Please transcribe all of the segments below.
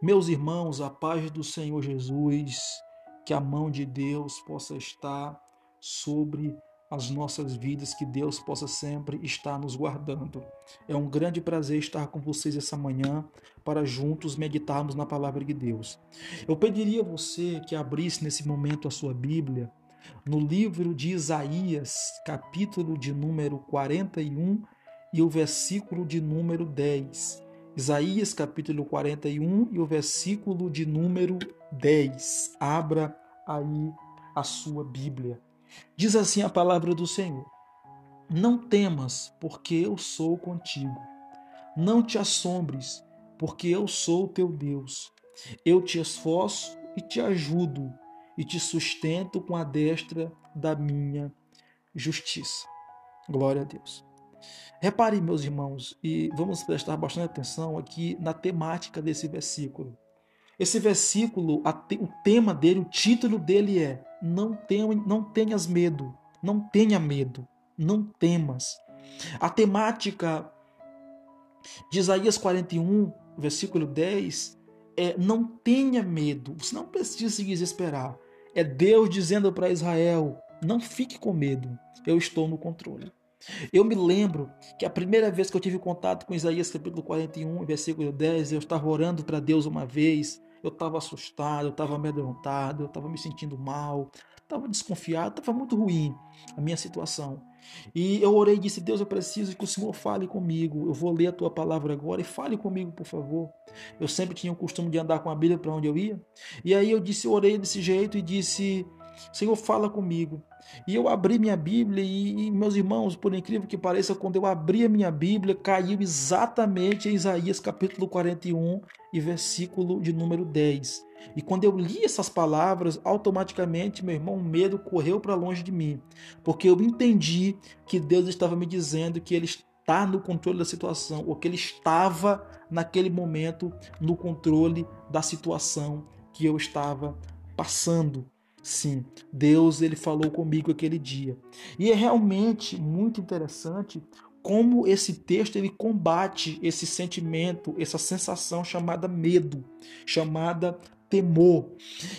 Meus irmãos, a paz do Senhor Jesus, que a mão de Deus possa estar sobre as nossas vidas, que Deus possa sempre estar nos guardando. É um grande prazer estar com vocês essa manhã para juntos meditarmos na palavra de Deus. Eu pediria a você que abrisse nesse momento a sua Bíblia no livro de Isaías, capítulo de número 41 e o versículo de número 10. Isaías, capítulo 41 e o versículo de número 10. Abra aí a sua Bíblia. Diz assim a palavra do Senhor: Não temas, porque eu sou contigo. Não te assombres, porque eu sou teu Deus. Eu te esforço e te ajudo, e te sustento com a destra da minha justiça. Glória a Deus. Repare, meus irmãos, e vamos prestar bastante atenção aqui na temática desse versículo. Esse versículo, o tema dele, o título dele é: Não, tenha, não tenhas medo, não tenha medo, não temas. A temática de Isaías 41, versículo 10, é: Não tenha medo, você não precisa se desesperar. É Deus dizendo para Israel: Não fique com medo, eu estou no controle. Eu me lembro que a primeira vez que eu tive contato com Isaías capítulo 41, versículo 10, eu estava orando para Deus uma vez, eu estava assustado, eu estava amedrontado, eu estava me sentindo mal, estava desconfiado, estava muito ruim a minha situação. E eu orei e disse: Deus, eu preciso que o Senhor fale comigo. Eu vou ler a tua palavra agora e fale comigo, por favor. Eu sempre tinha o costume de andar com a Bíblia para onde eu ia. E aí eu disse, eu orei desse jeito e disse: Senhor, fala comigo. E eu abri minha Bíblia e, meus irmãos, por incrível que pareça, quando eu abri a minha Bíblia, caiu exatamente em Isaías capítulo 41 e versículo de número 10. E quando eu li essas palavras, automaticamente, meu irmão, o medo correu para longe de mim, porque eu entendi que Deus estava me dizendo que ele está no controle da situação, ou que ele estava naquele momento no controle da situação que eu estava passando. Sim, Deus ele falou comigo aquele dia. E é realmente muito interessante como esse texto ele combate esse sentimento, essa sensação chamada medo, chamada temor.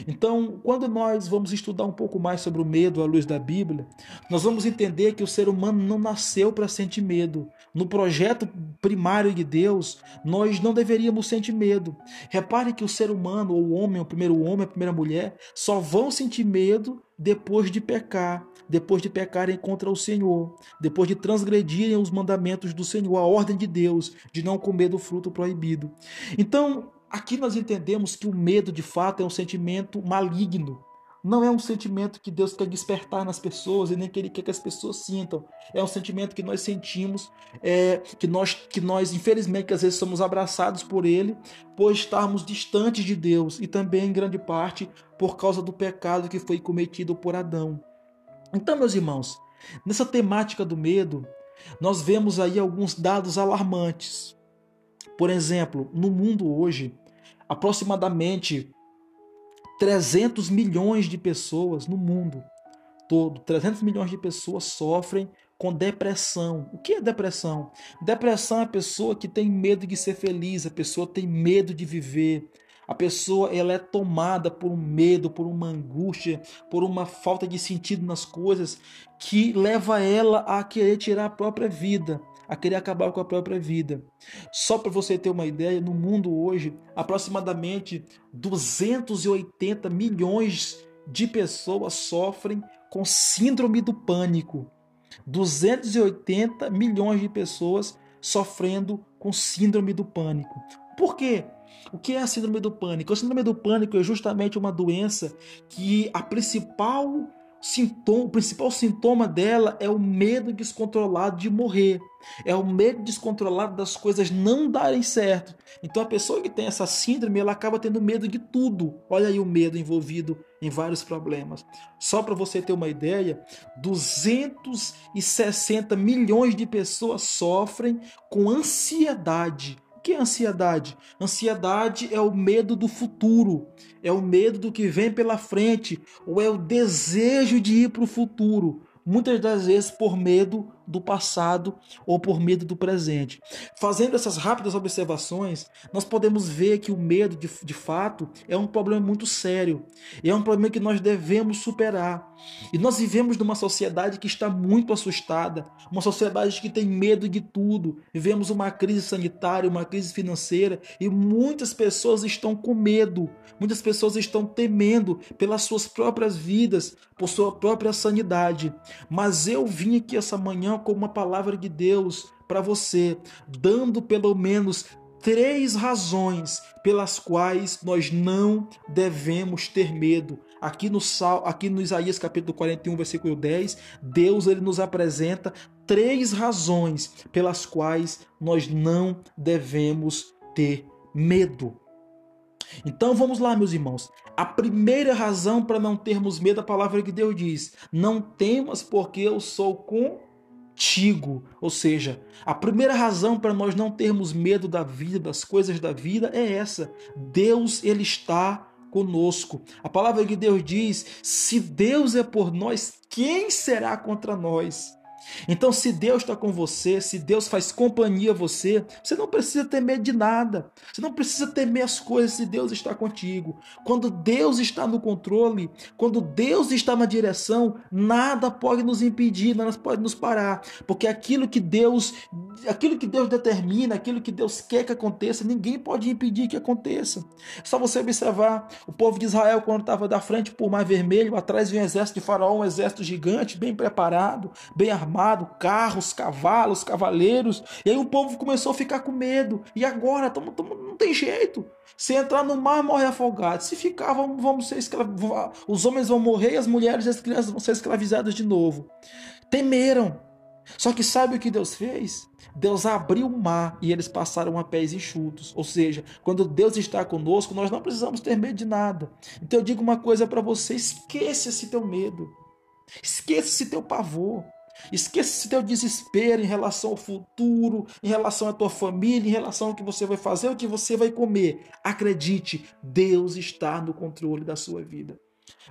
Então, quando nós vamos estudar um pouco mais sobre o medo à luz da Bíblia, nós vamos entender que o ser humano não nasceu para sentir medo. No projeto primário de Deus, nós não deveríamos sentir medo. Repare que o ser humano, ou o homem, o primeiro homem, a primeira mulher, só vão sentir medo depois de pecar, depois de pecarem contra o Senhor, depois de transgredirem os mandamentos do Senhor, a ordem de Deus de não comer do fruto proibido. Então, Aqui nós entendemos que o medo de fato é um sentimento maligno. Não é um sentimento que Deus quer despertar nas pessoas e nem que Ele quer que as pessoas sintam. É um sentimento que nós sentimos, é, que nós, que nós infelizmente às vezes somos abraçados por Ele, por estarmos distantes de Deus e também em grande parte por causa do pecado que foi cometido por Adão. Então, meus irmãos, nessa temática do medo, nós vemos aí alguns dados alarmantes. Por exemplo, no mundo hoje, aproximadamente 300 milhões de pessoas no mundo todo, 300 milhões de pessoas sofrem com depressão. O que é depressão? Depressão é a pessoa que tem medo de ser feliz, a pessoa tem medo de viver. A pessoa ela é tomada por um medo, por uma angústia, por uma falta de sentido nas coisas que leva ela a querer tirar a própria vida a querer acabar com a própria vida. Só para você ter uma ideia, no mundo hoje, aproximadamente 280 milhões de pessoas sofrem com síndrome do pânico. 280 milhões de pessoas sofrendo com síndrome do pânico. Por quê? O que é a síndrome do pânico? A síndrome do pânico é justamente uma doença que a principal sintoma, o principal sintoma dela é o medo descontrolado de morrer. É o medo descontrolado das coisas não darem certo. Então a pessoa que tem essa síndrome, ela acaba tendo medo de tudo. Olha aí o medo envolvido em vários problemas. Só para você ter uma ideia, 260 milhões de pessoas sofrem com ansiedade o que é ansiedade? Ansiedade é o medo do futuro, é o medo do que vem pela frente, ou é o desejo de ir para o futuro, muitas das vezes por medo do passado ou por medo do presente. Fazendo essas rápidas observações, nós podemos ver que o medo, de, de fato, é um problema muito sério. É um problema que nós devemos superar. E nós vivemos numa sociedade que está muito assustada, uma sociedade que tem medo de tudo. Vivemos uma crise sanitária, uma crise financeira e muitas pessoas estão com medo, muitas pessoas estão temendo pelas suas próprias vidas, por sua própria sanidade. Mas eu vim aqui essa manhã com uma palavra de Deus para você, dando pelo menos três razões pelas quais nós não devemos ter medo. Aqui no Sal, aqui no Isaías capítulo 41, versículo 10, Deus ele nos apresenta três razões pelas quais nós não devemos ter medo. Então vamos lá, meus irmãos. A primeira razão para não termos medo, a palavra que Deus diz: Não temas, porque eu sou contigo. Ou seja, a primeira razão para nós não termos medo da vida, das coisas da vida, é essa: Deus, Ele está conosco. A palavra que Deus diz: Se Deus é por nós, quem será contra nós? Então, se Deus está com você, se Deus faz companhia a você, você não precisa temer de nada. Você não precisa temer as coisas se Deus está contigo. Quando Deus está no controle, quando Deus está na direção, nada pode nos impedir, nada pode nos parar, porque aquilo que Deus, aquilo que Deus determina, aquilo que Deus quer que aconteça, ninguém pode impedir que aconteça. É só você observar o povo de Israel quando estava da frente por Mar Vermelho, atrás vinha um exército de Faraó, um exército gigante, bem preparado, bem armado armado, carros, cavalos, cavaleiros. E aí o povo começão a ficar com medo. E agora? Tamo, tamo, não tem jeito. Se entrar no mar, morre afogado. Se ficar, vamos, vamos ser escravizados. Os homens vão morrer as mulheres e as crianças vão ser escravizadas de novo. Temeram. Só que sabe o que Deus fez? Deus abriu o mar e eles passaram a pés enxutos. Ou seja, quando Deus está conosco, nós não precisamos ter medo de nada. Então eu digo uma coisa para você: esqueça esse teu medo. Esqueça esse teu pavor. Esqueça esse teu desespero em relação ao futuro, em relação à tua família, em relação ao que você vai fazer, o que você vai comer. Acredite, Deus está no controle da sua vida.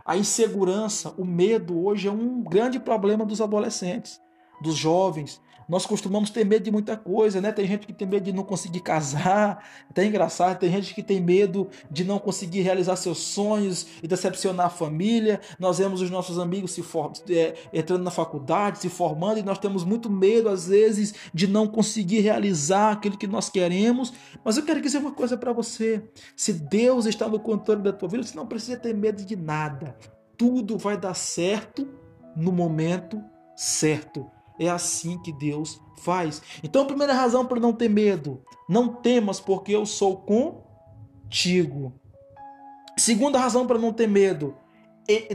A insegurança, o medo hoje é um grande problema dos adolescentes, dos jovens, nós costumamos ter medo de muita coisa, né? Tem gente que tem medo de não conseguir casar, até engraçado, tem gente que tem medo de não conseguir realizar seus sonhos e decepcionar a família. Nós vemos os nossos amigos se for, é, entrando na faculdade, se formando, e nós temos muito medo, às vezes, de não conseguir realizar aquilo que nós queremos. Mas eu quero dizer uma coisa para você: se Deus está no controle da tua vida, você não precisa ter medo de nada. Tudo vai dar certo no momento certo. É assim que Deus faz. Então, a primeira razão para não ter medo: não temas, porque eu sou contigo. Segunda razão para não ter medo: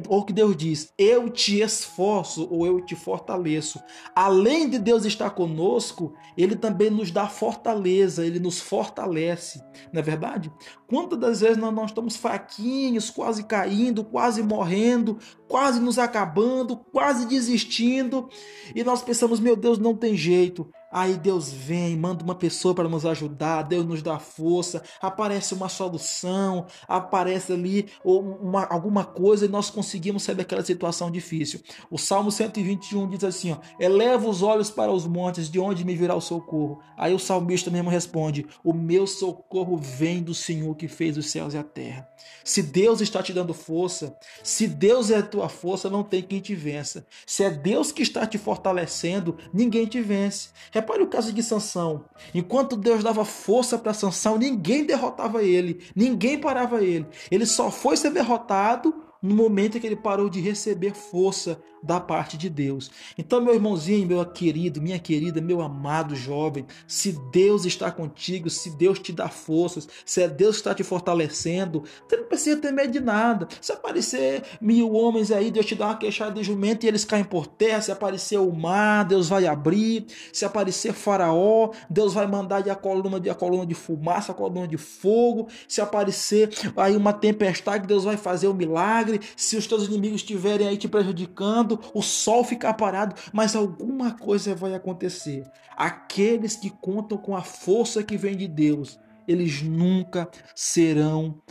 ou que Deus diz, eu te esforço ou eu te fortaleço. Além de Deus estar conosco, Ele também nos dá fortaleza, Ele nos fortalece. Não é verdade? Quantas das vezes nós, nós estamos fraquinhos, quase caindo, quase morrendo, quase nos acabando, quase desistindo, e nós pensamos, meu Deus, não tem jeito. Aí Deus vem, manda uma pessoa para nos ajudar, Deus nos dá força, aparece uma solução, aparece ali uma, alguma coisa e nós conseguimos sair daquela situação difícil. O Salmo 121 diz assim: ó, eleva os olhos para os montes, de onde me virá o socorro. Aí o salmista mesmo responde: O meu socorro vem do Senhor que fez os céus e a terra. Se Deus está te dando força, se Deus é a tua força, não tem quem te vença. Se é Deus que está te fortalecendo, ninguém te vence. Repare o caso de Sansão. Enquanto Deus dava força para Sansão, ninguém derrotava ele, ninguém parava ele. Ele só foi ser derrotado no momento em que ele parou de receber força da parte de Deus. Então, meu irmãozinho, meu querido, minha querida, meu amado jovem, se Deus está contigo, se Deus te dá forças, se é Deus que está te fortalecendo, você não precisa ter medo de nada. Se aparecer mil homens aí, Deus te dá uma queixada de jumento e eles caem por terra. Se aparecer o mar, Deus vai abrir. Se aparecer Faraó, Deus vai mandar a coluna de a coluna de fumaça, a coluna de fogo. Se aparecer aí uma tempestade, Deus vai fazer o um milagre. Se os teus inimigos estiverem aí te prejudicando, o sol ficar parado, mas alguma coisa vai acontecer. Aqueles que contam com a força que vem de Deus, eles nunca serão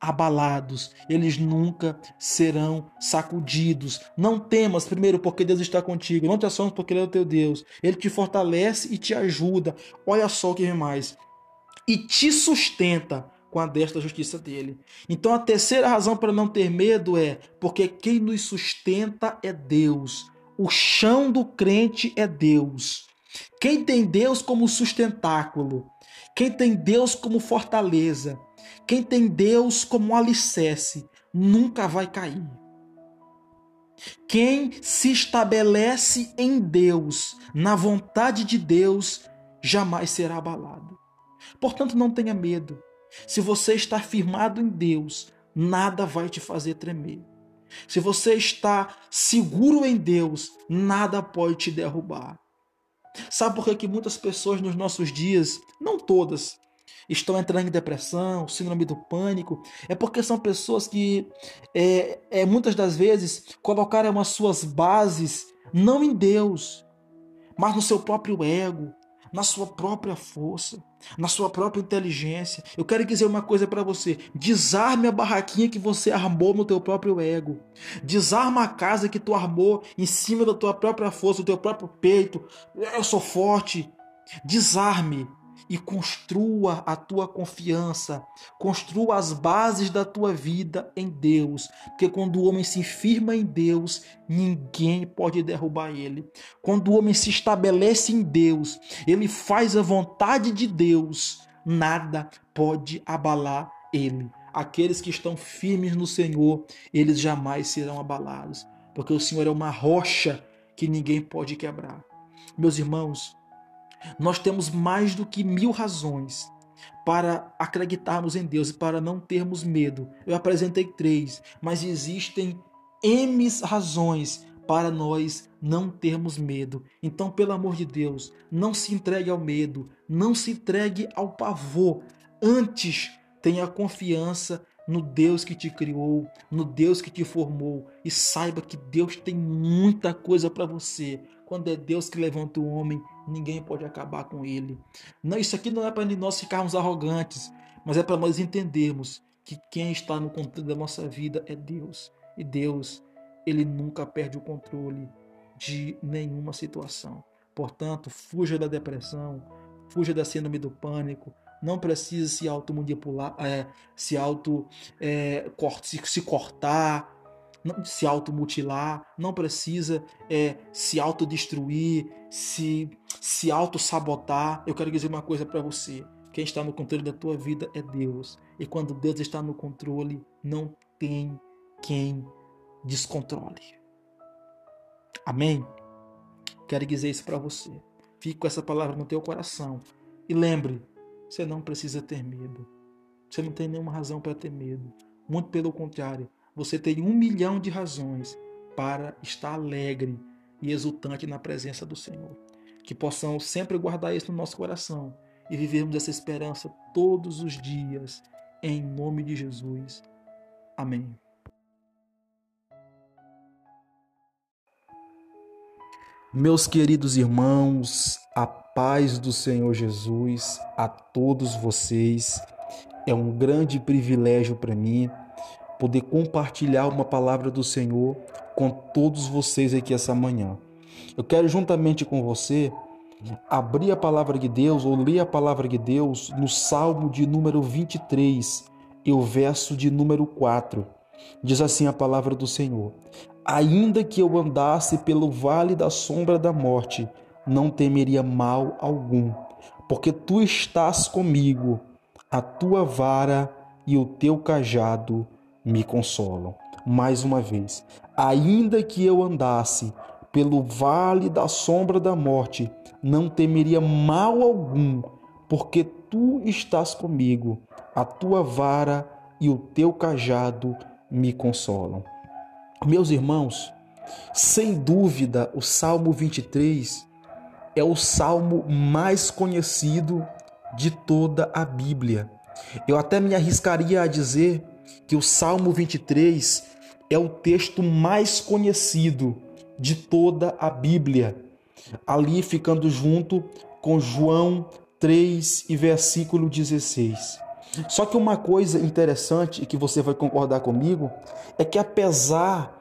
abalados, eles nunca serão sacudidos. Não temas, primeiro, porque Deus está contigo. Não te assombres, porque Ele é o teu Deus. Ele te fortalece e te ajuda. Olha só o que vem mais. E te sustenta com a destra justiça dele. Então a terceira razão para não ter medo é porque quem nos sustenta é Deus. O chão do crente é Deus. Quem tem Deus como sustentáculo, quem tem Deus como fortaleza, quem tem Deus como alicerce, nunca vai cair. Quem se estabelece em Deus, na vontade de Deus, jamais será abalado. Portanto, não tenha medo. Se você está firmado em Deus, nada vai te fazer tremer. Se você está seguro em Deus, nada pode te derrubar. Sabe por que, que muitas pessoas nos nossos dias, não todas, estão entrando em depressão, síndrome do pânico? É porque são pessoas que, é, é, muitas das vezes, colocaram as suas bases não em Deus, mas no seu próprio ego, na sua própria força, na sua própria inteligência. Eu quero dizer uma coisa para você: desarme a barraquinha que você armou no teu próprio ego. Desarma a casa que tu armou em cima da tua própria força, do teu próprio peito. Eu sou forte. Desarme e construa a tua confiança, construa as bases da tua vida em Deus, porque quando o homem se firma em Deus, ninguém pode derrubar ele. Quando o homem se estabelece em Deus, ele faz a vontade de Deus, nada pode abalar ele. Aqueles que estão firmes no Senhor, eles jamais serão abalados, porque o Senhor é uma rocha que ninguém pode quebrar. Meus irmãos, nós temos mais do que mil razões para acreditarmos em Deus e para não termos medo. Eu apresentei três, mas existem M razões para nós não termos medo. Então, pelo amor de Deus, não se entregue ao medo, não se entregue ao pavor. Antes, tenha confiança no Deus que te criou, no Deus que te formou e saiba que Deus tem muita coisa para você. Quando é Deus que levanta o homem, ninguém pode acabar com ele. Não, isso aqui não é para nós ficarmos arrogantes, mas é para nós entendermos que quem está no controle da nossa vida é Deus. E Deus, ele nunca perde o controle de nenhuma situação. Portanto, fuja da depressão, fuja da síndrome do pânico, não precisa se automanipular, é, se auto é, se, cortar, se automutilar, não precisa é, se autodestruir, se, se auto-sabotar. Eu quero dizer uma coisa para você. Quem está no controle da tua vida é Deus. E quando Deus está no controle, não tem quem descontrole. Amém? Quero dizer isso para você. Fique com essa palavra no teu coração. E lembre, você não precisa ter medo. Você não tem nenhuma razão para ter medo. Muito pelo contrário, você tem um milhão de razões para estar alegre e exultante na presença do Senhor. Que possamos sempre guardar isso no nosso coração e vivermos essa esperança todos os dias, em nome de Jesus. Amém. Meus queridos irmãos, a paz do Senhor Jesus a todos vocês. É um grande privilégio para mim poder compartilhar uma palavra do Senhor com todos vocês aqui essa manhã. Eu quero juntamente com você abrir a palavra de Deus ou ler a palavra de Deus no Salmo de número 23 e o verso de número 4. Diz assim a palavra do Senhor: Ainda que eu andasse pelo vale da sombra da morte, não temeria mal algum, porque tu estás comigo, a tua vara e o teu cajado me consolam. Mais uma vez, ainda que eu andasse pelo vale da sombra da morte, não temeria mal algum, porque tu estás comigo, a tua vara e o teu cajado me consolam. Meus irmãos, sem dúvida, o Salmo 23 é o salmo mais conhecido de toda a Bíblia. Eu até me arriscaria a dizer que o Salmo 23 é o texto mais conhecido de toda a Bíblia, ali ficando junto com João 3 e versículo 16. Só que uma coisa interessante e que você vai concordar comigo é que apesar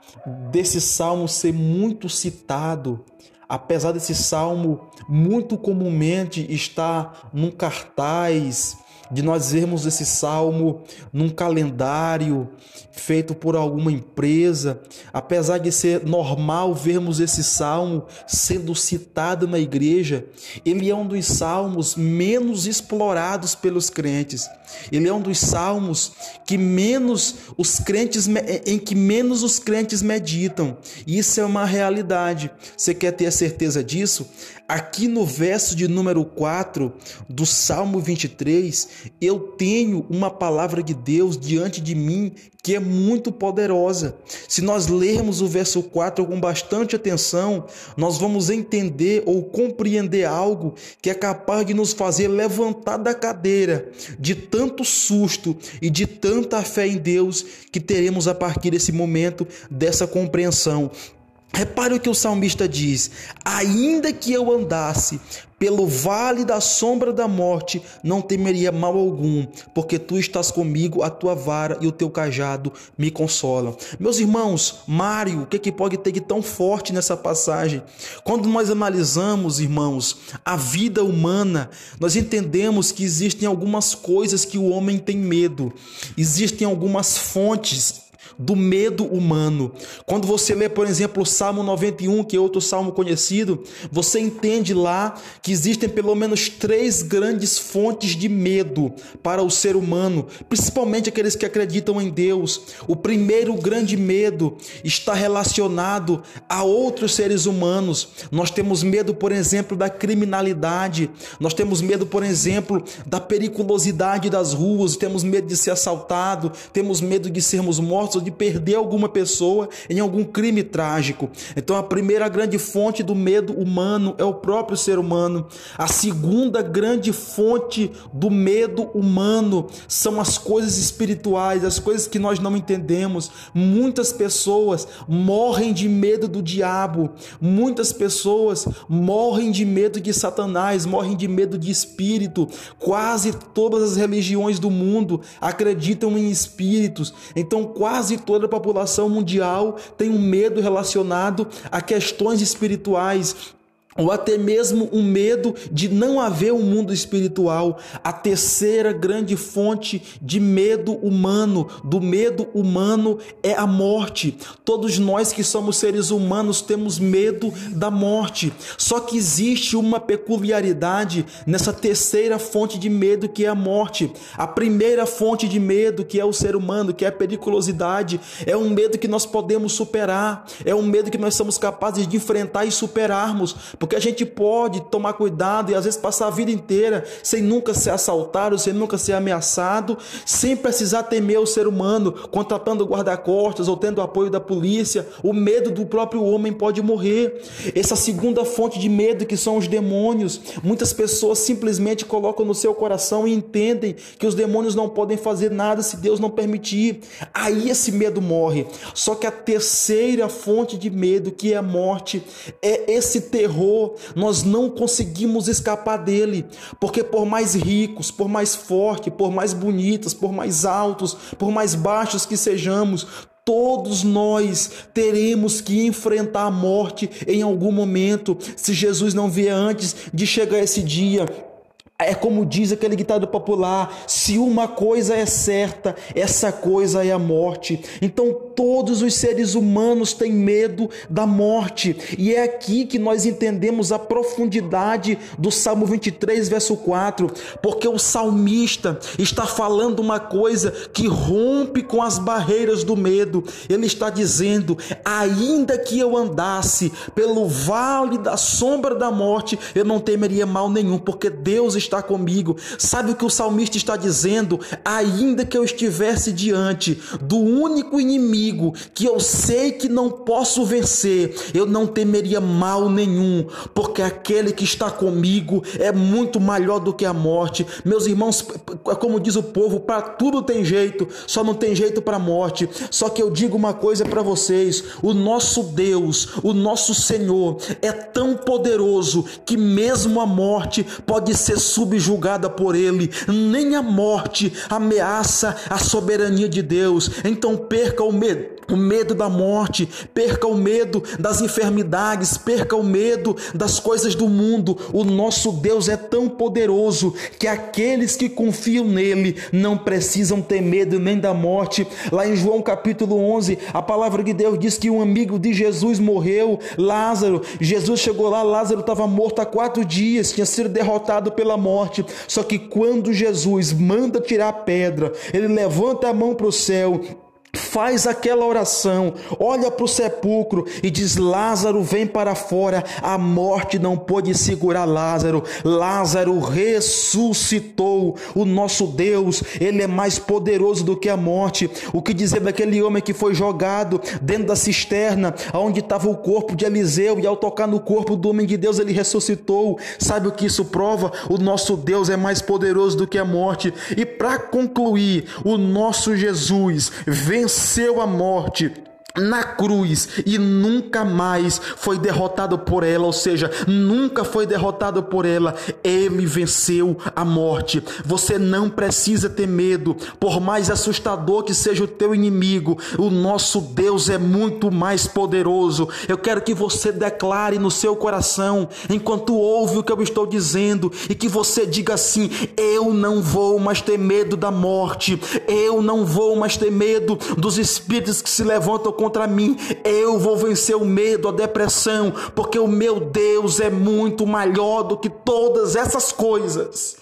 desse salmo ser muito citado, apesar desse salmo muito comumente estar num cartaz, de nós vermos esse salmo num calendário feito por alguma empresa, apesar de ser normal vermos esse salmo sendo citado na igreja, ele é um dos salmos menos explorados pelos crentes. Ele é um dos salmos que menos os crentes em que menos os crentes meditam. Isso é uma realidade. Você quer ter a certeza disso? Aqui no verso de número 4 do Salmo 23, eu tenho uma palavra de Deus diante de mim que é muito poderosa. Se nós lermos o verso 4 com bastante atenção, nós vamos entender ou compreender algo que é capaz de nos fazer levantar da cadeira de tanto susto e de tanta fé em Deus que teremos a partir desse momento dessa compreensão. Repare o que o salmista diz: Ainda que eu andasse pelo vale da sombra da morte, não temeria mal algum, porque tu estás comigo, a tua vara e o teu cajado me consolam. Meus irmãos, Mário, o que, é que pode ter de tão forte nessa passagem? Quando nós analisamos, irmãos, a vida humana, nós entendemos que existem algumas coisas que o homem tem medo, existem algumas fontes do medo humano. Quando você lê, por exemplo, o Salmo 91, que é outro salmo conhecido, você entende lá que existem pelo menos três grandes fontes de medo para o ser humano, principalmente aqueles que acreditam em Deus. O primeiro grande medo está relacionado a outros seres humanos. Nós temos medo, por exemplo, da criminalidade, nós temos medo, por exemplo, da periculosidade das ruas, temos medo de ser assaltado, temos medo de sermos mortos de perder alguma pessoa em algum crime trágico. Então, a primeira grande fonte do medo humano é o próprio ser humano. A segunda grande fonte do medo humano são as coisas espirituais, as coisas que nós não entendemos. Muitas pessoas morrem de medo do diabo, muitas pessoas morrem de medo de Satanás, morrem de medo de espírito. Quase todas as religiões do mundo acreditam em espíritos. Então, quase toda a população mundial tem um medo relacionado a questões espirituais ou até mesmo um medo de não haver um mundo espiritual. A terceira grande fonte de medo humano, do medo humano, é a morte. Todos nós que somos seres humanos temos medo da morte. Só que existe uma peculiaridade nessa terceira fonte de medo que é a morte. A primeira fonte de medo, que é o ser humano, que é a periculosidade, é um medo que nós podemos superar, é um medo que nós somos capazes de enfrentar e superarmos porque a gente pode tomar cuidado e às vezes passar a vida inteira sem nunca ser assaltado, sem nunca ser ameaçado, sem precisar temer o ser humano, contratando guarda-costas ou tendo apoio da polícia. O medo do próprio homem pode morrer. Essa segunda fonte de medo que são os demônios. Muitas pessoas simplesmente colocam no seu coração e entendem que os demônios não podem fazer nada se Deus não permitir. Aí esse medo morre. Só que a terceira fonte de medo, que é a morte, é esse terror nós não conseguimos escapar dele, porque por mais ricos, por mais fortes, por mais bonitos, por mais altos, por mais baixos que sejamos, Todos nós teremos que enfrentar a morte em algum momento, se Jesus não vier antes de chegar esse dia. É como diz aquele ditado popular: se uma coisa é certa, essa coisa é a morte. Então todos os seres humanos têm medo da morte, e é aqui que nós entendemos a profundidade do Salmo 23, verso 4, porque o salmista está falando uma coisa que rompe com as barreiras do medo. Ele está dizendo: ainda que eu andasse pelo vale da sombra da morte, eu não temeria mal nenhum, porque Deus está está comigo. Sabe o que o salmista está dizendo? Ainda que eu estivesse diante do único inimigo que eu sei que não posso vencer, eu não temeria mal nenhum, porque aquele que está comigo é muito maior do que a morte. Meus irmãos, como diz o povo, para tudo tem jeito, só não tem jeito para a morte. Só que eu digo uma coisa para vocês: o nosso Deus, o nosso Senhor é tão poderoso que mesmo a morte pode ser subjugada por ele. Nem a morte ameaça a soberania de Deus. Então perca o medo o medo da morte, perca o medo das enfermidades, perca o medo das coisas do mundo. O nosso Deus é tão poderoso que aqueles que confiam nele não precisam ter medo nem da morte. Lá em João capítulo 11, a palavra de Deus diz que um amigo de Jesus morreu, Lázaro. Jesus chegou lá, Lázaro estava morto há quatro dias, tinha sido derrotado pela morte. Só que quando Jesus manda tirar a pedra, ele levanta a mão para o céu faz aquela oração, olha para o sepulcro e diz: Lázaro, vem para fora. A morte não pôde segurar Lázaro. Lázaro ressuscitou. O nosso Deus, ele é mais poderoso do que a morte. O que dizer daquele homem que foi jogado dentro da cisterna, onde estava o corpo de Eliseu, e ao tocar no corpo do homem de Deus, ele ressuscitou. Sabe o que isso prova? O nosso Deus é mais poderoso do que a morte. E para concluir, o nosso Jesus venceu venceu a morte na cruz e nunca mais foi derrotado por ela, ou seja, nunca foi derrotado por ela. Ele venceu a morte. Você não precisa ter medo, por mais assustador que seja o teu inimigo, o nosso Deus é muito mais poderoso. Eu quero que você declare no seu coração, enquanto ouve o que eu estou dizendo, e que você diga assim: Eu não vou mais ter medo da morte, eu não vou mais ter medo dos espíritos que se levantam contra mim. Eu vou vencer o medo, a depressão, porque o meu Deus é muito maior do que todas essas coisas.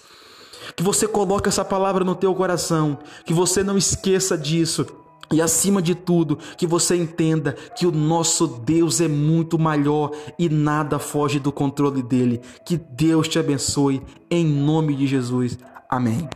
Que você coloque essa palavra no teu coração, que você não esqueça disso. E acima de tudo, que você entenda que o nosso Deus é muito maior e nada foge do controle dele. Que Deus te abençoe em nome de Jesus. Amém.